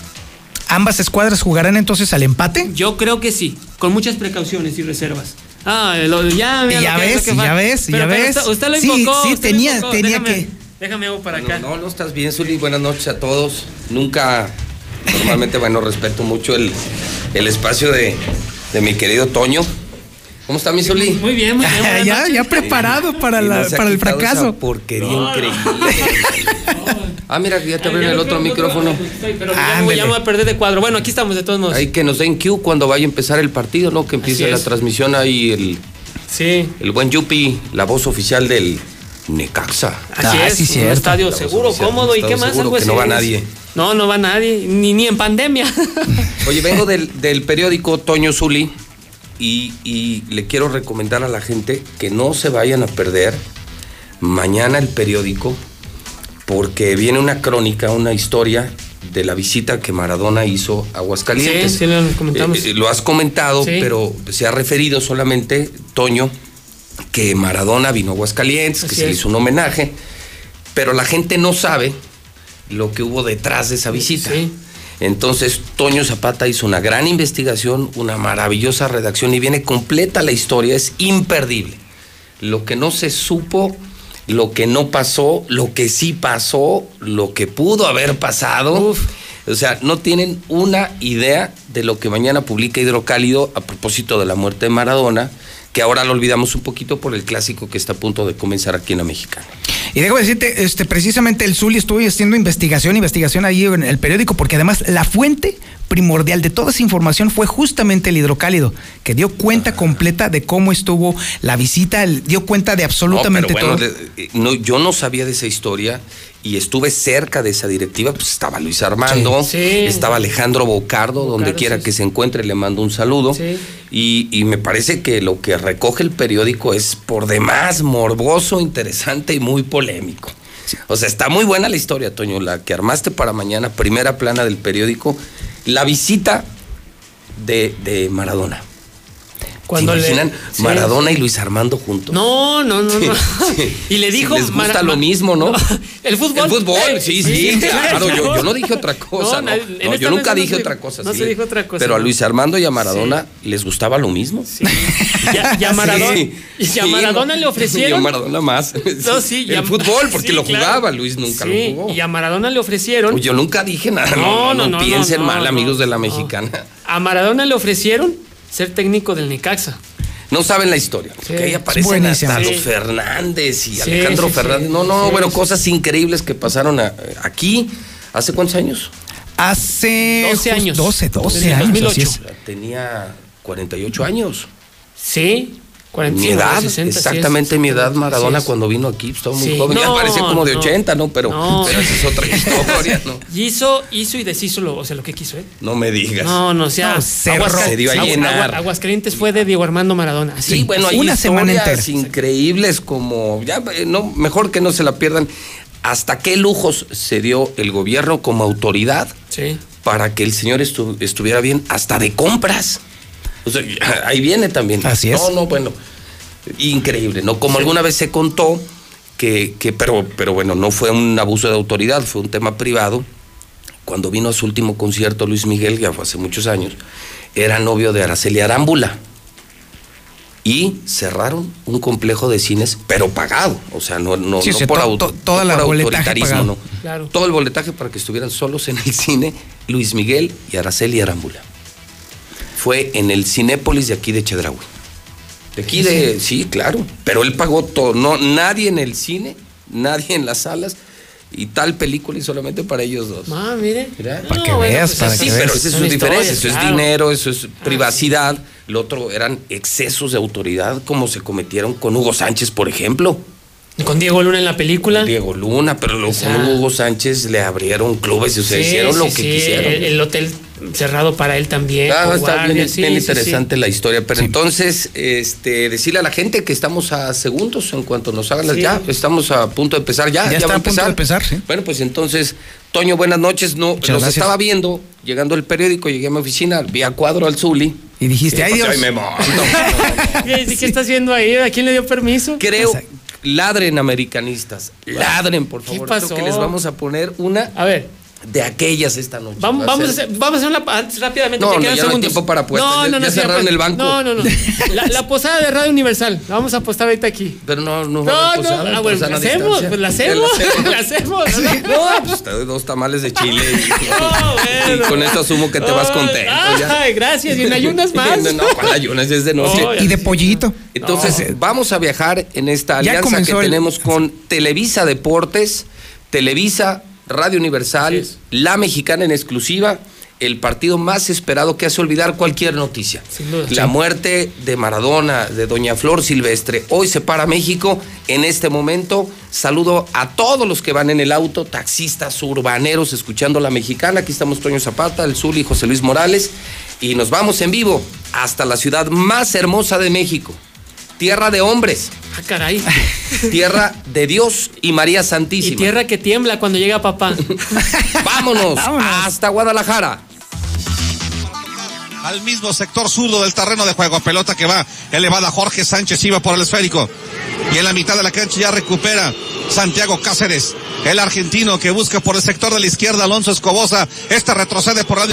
¿Ambas escuadras jugarán entonces al empate? Yo creo que sí, con muchas precauciones y reservas. Ah, lo- ya, mira Ya lo que- ves, lo que ya ves, Pero- ya pero ves. Usted, usted lo Sí, invocó. sí, usted lo tenía- invocó. tenía Déjame- que- Déjame hago para No, acá. no, no estás bien, Zuli. Buenas noches a todos. Nunca, normalmente, bueno, respeto mucho el, el espacio de, de mi querido Toño. ¿Cómo está mi Zuli? Muy bien, muy bien. ya, noches. ya preparado para, la- el fracaso. esa porquería increíble. ah, mira, ya te abrieron el otro micrófono. Pero ya me voy a perder de cuadro. Bueno, aquí estamos de todos modos. Hay que nos den cue cuando vaya a empezar el partido, ¿no? Que empiece la transmisión ahí el, Sí. el buen Yupi, la voz oficial del Necaxa. Así Ah, es, sí, un cierto. estadio seguro, oficial, cómodo y qué más. seguro algo que no va nadie. No, no va nadie, ni, ni en pandemia. Oye, vengo del, del periódico Toño Zuli y, y le quiero recomendar a la gente que no se vayan a perder mañana el periódico porque viene una crónica, una historia de la visita que Maradona hizo a Aguascalientes. Sí, sí, lo comentamos. Eh, eh, lo has comentado, Sí. pero se ha referido solamente, Toño, que Maradona vino a Aguascalientes, que se le hizo un homenaje, pero la gente no sabe lo que hubo detrás de esa visita. Entonces, Toño Zapata hizo una gran investigación, una maravillosa redacción y viene completa la historia, es imperdible. Lo que no se supo, lo que no pasó, lo que sí pasó, lo que pudo haber pasado. O sea, no tienen una idea de lo que mañana publica Hidrocálido a propósito de la muerte de Maradona, que ahora lo olvidamos un poquito por el clásico que está a punto de comenzar aquí en la Mexicana. Y déjame decirte, este, precisamente el Zuli estuvo haciendo investigación, investigación ahí en el periódico, porque además la fuente primordial de toda esa información fue justamente el hidrocálido, que dio cuenta completa de cómo estuvo la visita, dio cuenta de absolutamente No, pero todo. bueno, eh, no, yo no sabía de esa historia y estuve cerca de esa directiva. Pues estaba Luis Armando, Sí. Sí. estaba Alejandro Bocardo, donde quiera que se encuentre, le mando un saludo. Sí. Y, y me parece que lo que recoge el periódico es por demás morboso, interesante y muy polémico. O sea, está muy buena la historia, Toño, la que armaste para mañana, primera plana del periódico, la visita de, de Maradona. Cuando ¿Se le- imaginan sí. Maradona y Luis Armando juntos? No, no, no, no. Sí. Y le dijo. Si les gusta Mara- lo mismo, ¿no? El fútbol. El fútbol, sí, sí, claro. Yo, yo no dije otra cosa. No, No, No, yo nunca dije se- otra cosa. no sí. se dijo otra cosa, Pero a. Luis Armando y a Maradona les gustaba lo mismo. Y a, y a Maradona, Sí. y a Sí, Maradona le ofrecieron. Y a Maradona más. No, sí, el fútbol, porque sí, lo claro. jugaba, Luis nunca Sí, lo jugó. Y a Maradona le ofrecieron. Yo nunca dije nada. No, No, no, piensen mal, amigos de la mexicana. A Maradona le ofrecieron ser técnico del Necaxa. No saben la historia. Sí, que ahí aparecen hasta Sí. los Fernández y Sí, Alejandro sí, sí. Fernández. No, no, Sí, bueno, sí. cosas increíbles que pasaron a- aquí. ¿Hace cuántos años? Hace 12 just- años. 12, 12 Desde años. 2008. así es. Tenía 48 años. Sí. Mi edad, exactamente mi edad, Maradona cuando vino aquí, estaba muy joven, ya parece como de 80, ¿no? Pero, pero esa es otra historia, ¿no? Hizo, hizo y deshizo lo, o sea, lo que quiso, ¿eh? No me digas. No, no, o sea, Aguas, se dio a llenar. Aguascalientes fue de Diego Armando Maradona. Sí, bueno, hay una historias increíbles como, ya, no, mejor que no se la pierdan. ¿Hasta qué lujos se dio el gobierno como autoridad para que el señor estuviera bien? Hasta de compras. O sea, ahí viene también. Así es. No, no, bueno, increíble, ¿no? Como alguna vez se contó que, que, pero, pero bueno, no fue un abuso de autoridad, fue un tema privado. Cuando vino a su último concierto Luis Miguel, ya fue hace muchos años, era novio de Araceli Arámbula. Y cerraron un complejo de cines, pero pagado. O sea, no, no, no por, auto, toda la autoritarismo, no. Todo el boletaje para que estuvieran solos en el cine Luis Miguel y Araceli Arámbula fue en el Cinépolis de aquí de Chedraui. De aquí de, sí, claro, pero él pagó todo, no, nadie en el cine, nadie en las salas y tal película y solamente para ellos dos. Ah, mire. Para que veas, para sí, que pero veas. esa es su diferencia, eso es dinero, eso es privacidad. Lo otro eran excesos de autoridad como se cometieron con Hugo Sánchez, por ejemplo. Con Diego Luna en la película. Diego Luna, pero luego con Hugo Sánchez le abrieron clubes y o sea, hicieron lo que quisieron. El, el hotel cerrado para él también. Ah, está bien, interesante la historia. Pero entonces, este, decirle a la gente que estamos a segundos en cuanto nos hagan las ya, estamos a punto de empezar ya. Ya, está a, punto de empezar, sí. Bueno, pues entonces, Toño, buenas noches. No, los estaba viendo, llegando el periódico, llegué a mi oficina, vi a cuadro al Zuli. Y dijiste, ay Dios. Ay, me monto. ¿Qué está haciendo ahí? ¿A quién le dio permiso? Creo, ladren americanistas, ladren por favor. ¿Qué pasó? que les vamos a poner una a ver de aquellas esta noche. Vamos, vamos, a, hacer, vamos a hacer una antes, rápidamente. No, no, ya no hay tiempo para apuestas. No, no, no. Ya cerraron el banco. No, no, no. La, la, posada de Radio Universal. La vamos a apostar ahorita aquí. Pero no, no. No, no. Posada, ah, bueno, la hacemos, pues la hacemos. La hacemos. No, pues te doy dos tamales de chile. Y, no, bueno. y con eso asumo que te vas contento. Ay, gracias. Y en ayunas más. No, para ayunas es de noche. y de pollito. Entonces, vamos a viajar en esta alianza que tenemos con Televisa Deportes, Televisa Radio Universal, La Mexicana en exclusiva, el partido más esperado que hace olvidar cualquier noticia. La muerte de Maradona, de Doña Flor Silvestre. Hoy se para México. En este momento, saludo a todos los que van en el auto, taxistas, urbaneros, escuchando La Mexicana. Aquí estamos Toño Zapata, el Zul y José Luis Morales. Y nos vamos en vivo hasta la ciudad más hermosa de México. Tierra de hombres. Ah, caray. Tierra de Dios y María Santísima. Y tierra que tiembla cuando llega papá. Vámonos, hasta Guadalajara. Al mismo sector zurdo del terreno de juego. Pelota que va elevada. Jorge Sánchez iba por el esférico. Y en la mitad de la cancha ya recupera Santiago Cáceres. El argentino que busca por el sector de la izquierda Alonso Escobosa. Este retrocede por la